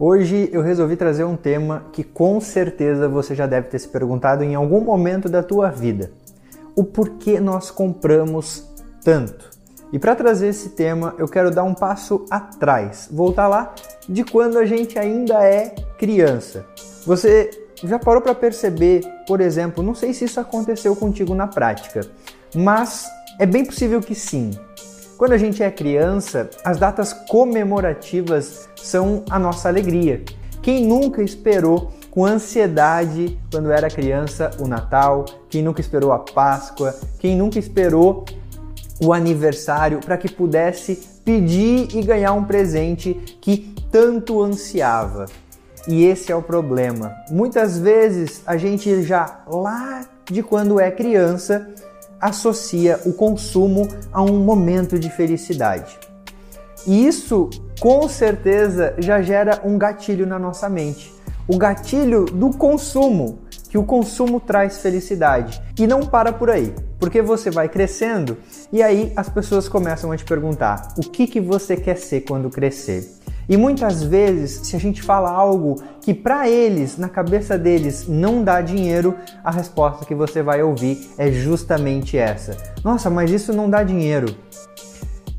Hoje eu resolvi trazer um tema que com certeza você já deve ter se perguntado em algum momento da tua vida. O porquê nós compramos tanto? E para trazer esse tema, eu quero dar um passo atrás, voltar lá de quando a gente ainda é criança. Você já parou para perceber, por exemplo, não sei se isso aconteceu contigo na prática, mas é bem possível que sim. Quando a gente é criança, as datas comemorativas são a nossa alegria. Quem nunca esperou com ansiedade quando era criança o Natal? Quem nunca esperou a Páscoa? Quem nunca esperou o aniversário para que pudesse pedir e ganhar um presente que tanto ansiava? E esse é o problema. Muitas vezes a gente já lá de quando é criança associa o consumo a um momento de felicidade. E isso, com certeza, já gera um gatilho na nossa mente. O gatilho do consumo, que o consumo traz felicidade. E não para por aí, porque você vai crescendo e aí as pessoas começam a te perguntar: o que, que você quer ser quando crescer? E muitas vezes, se a gente fala algo que para eles, na cabeça deles, não dá dinheiro, a resposta que você vai ouvir é justamente essa: Nossa, mas isso não dá dinheiro.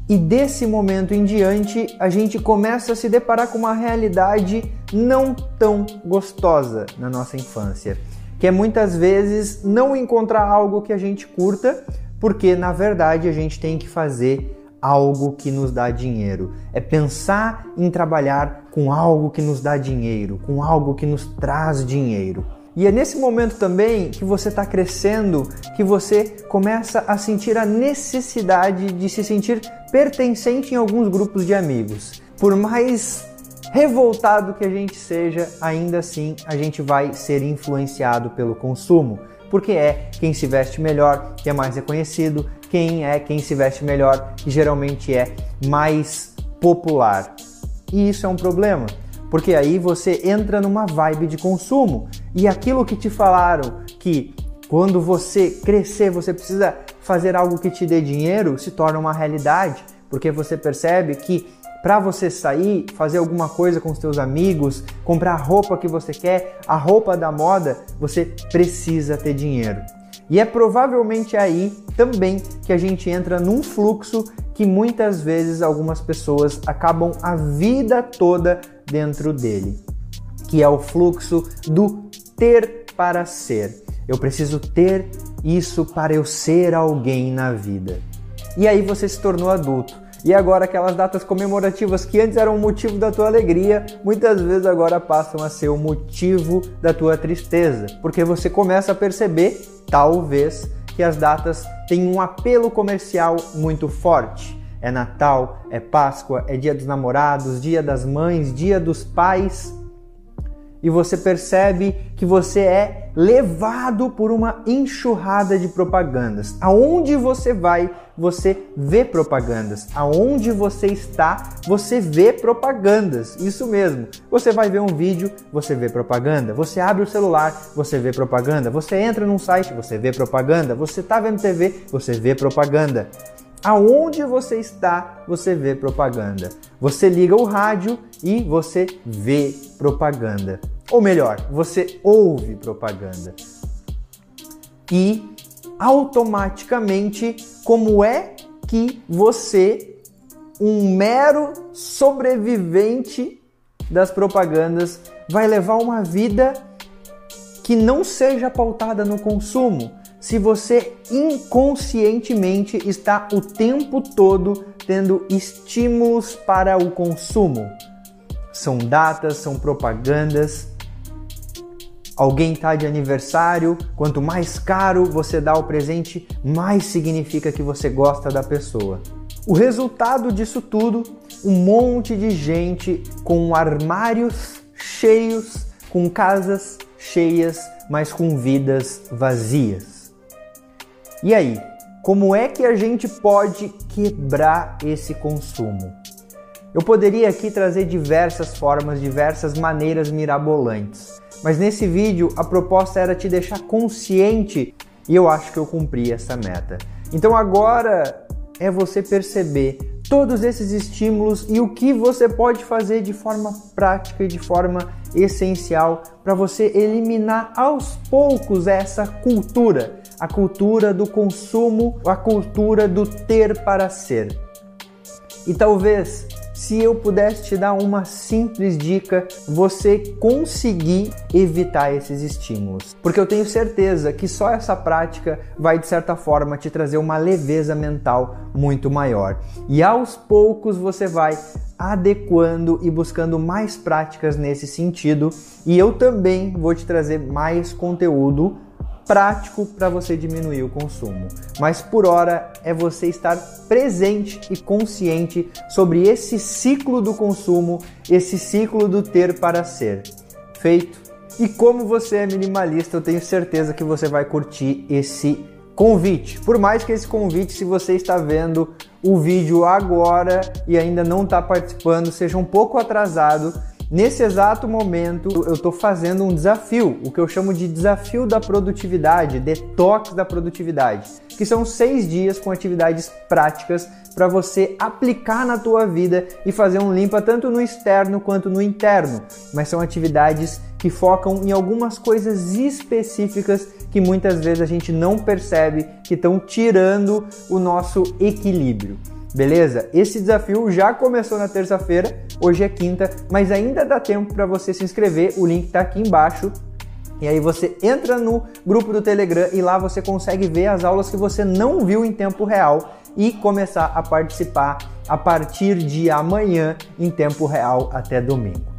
E desse momento em diante, a gente começa a se deparar com uma realidade não tão gostosa na nossa infância, que é muitas vezes não encontrar algo que a gente curta, porque na verdade a gente tem que fazer algo que nos dá dinheiro. É pensar em trabalhar com algo que nos dá dinheiro, com algo que nos traz dinheiro. E é nesse momento também que você está crescendo que você começa a sentir a necessidade de se sentir pertencente em alguns grupos de amigos. Por mais revoltado que a gente seja, ainda assim a gente vai ser influenciado pelo consumo, porque é quem se veste melhor, que é mais reconhecido, quem é quem se veste melhor, que geralmente é mais popular. E isso é um problema, porque aí você entra numa vibe de consumo e aquilo que te falaram que quando você crescer você precisa fazer algo que te dê dinheiro se torna uma realidade, porque você percebe que para você sair, fazer alguma coisa com os seus amigos, comprar a roupa que você quer, a roupa da moda, você precisa ter dinheiro. E é provavelmente aí também que a gente entra num fluxo que muitas vezes algumas pessoas acabam a vida toda dentro dele, que é o fluxo do ter para ser. Eu preciso ter isso para eu ser alguém na vida. E aí você se tornou adulto. E agora aquelas datas comemorativas que antes eram o motivo da tua alegria, muitas vezes agora passam a ser o motivo da tua tristeza, porque você começa a perceber, talvez, que as datas têm um apelo comercial muito forte. É Natal, é Páscoa, é Dia dos Namorados, Dia das Mães, Dia dos Pais e você percebe que você é levado por uma enxurrada de propagandas. Aonde você vai, você vê propagandas. Aonde você está, você vê propagandas. Isso mesmo. Você vai ver um vídeo, você vê propaganda. Você abre o celular, você vê propaganda. Você entra num site, você vê propaganda. Você está vendo TV, você vê propaganda. Aonde você está, você vê propaganda. Você liga o rádio e você vê propaganda. Ou melhor, você ouve propaganda. E automaticamente, como é que você, um mero sobrevivente das propagandas, vai levar uma vida que não seja pautada no consumo, se você inconscientemente está o tempo todo tendo estímulos para o consumo. São datas, são propagandas. Alguém está de aniversário, quanto mais caro você dá o presente, mais significa que você gosta da pessoa. O resultado disso tudo, um monte de gente com armários cheios, com casas cheias, mas com vidas vazias. E aí, como é que a gente pode quebrar esse consumo? Eu poderia aqui trazer diversas formas, diversas maneiras mirabolantes, mas nesse vídeo a proposta era te deixar consciente e eu acho que eu cumpri essa meta. Então agora é você perceber todos esses estímulos e o que você pode fazer de forma prática e de forma essencial para você eliminar aos poucos essa cultura, a cultura do consumo, a cultura do ter para ser. E talvez se eu pudesse te dar uma simples dica, você conseguir evitar esses estímulos. Porque eu tenho certeza que só essa prática vai, de certa forma, te trazer uma leveza mental muito maior. E aos poucos você vai adequando e buscando mais práticas nesse sentido. E eu também vou te trazer mais conteúdo prático para você diminuir o consumo. Mas por hora é você estar presente e consciente sobre esse ciclo do consumo, esse ciclo do ter para ser. Feito? E como você é minimalista, eu tenho certeza que você vai curtir esse convite. Por mais que esse convite, se você está vendo o vídeo agora e ainda não está participando, seja um pouco atrasado, Nesse exato momento, eu estou fazendo um desafio, o que eu chamo de desafio da produtividade, detox da produtividade, que são seis dias com atividades práticas para você aplicar na tua vida e fazer um limpa tanto no externo quanto no interno. Mas são atividades que focam em algumas coisas específicas que muitas vezes a gente não percebe que estão tirando o nosso equilíbrio. Beleza? Esse desafio já começou na terça-feira, hoje é quinta, mas ainda dá tempo para você se inscrever. O link está aqui embaixo. E aí você entra no grupo do Telegram e lá você consegue ver as aulas que você não viu em tempo real e começar a participar a partir de amanhã em tempo real até domingo.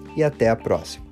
e até a próxima.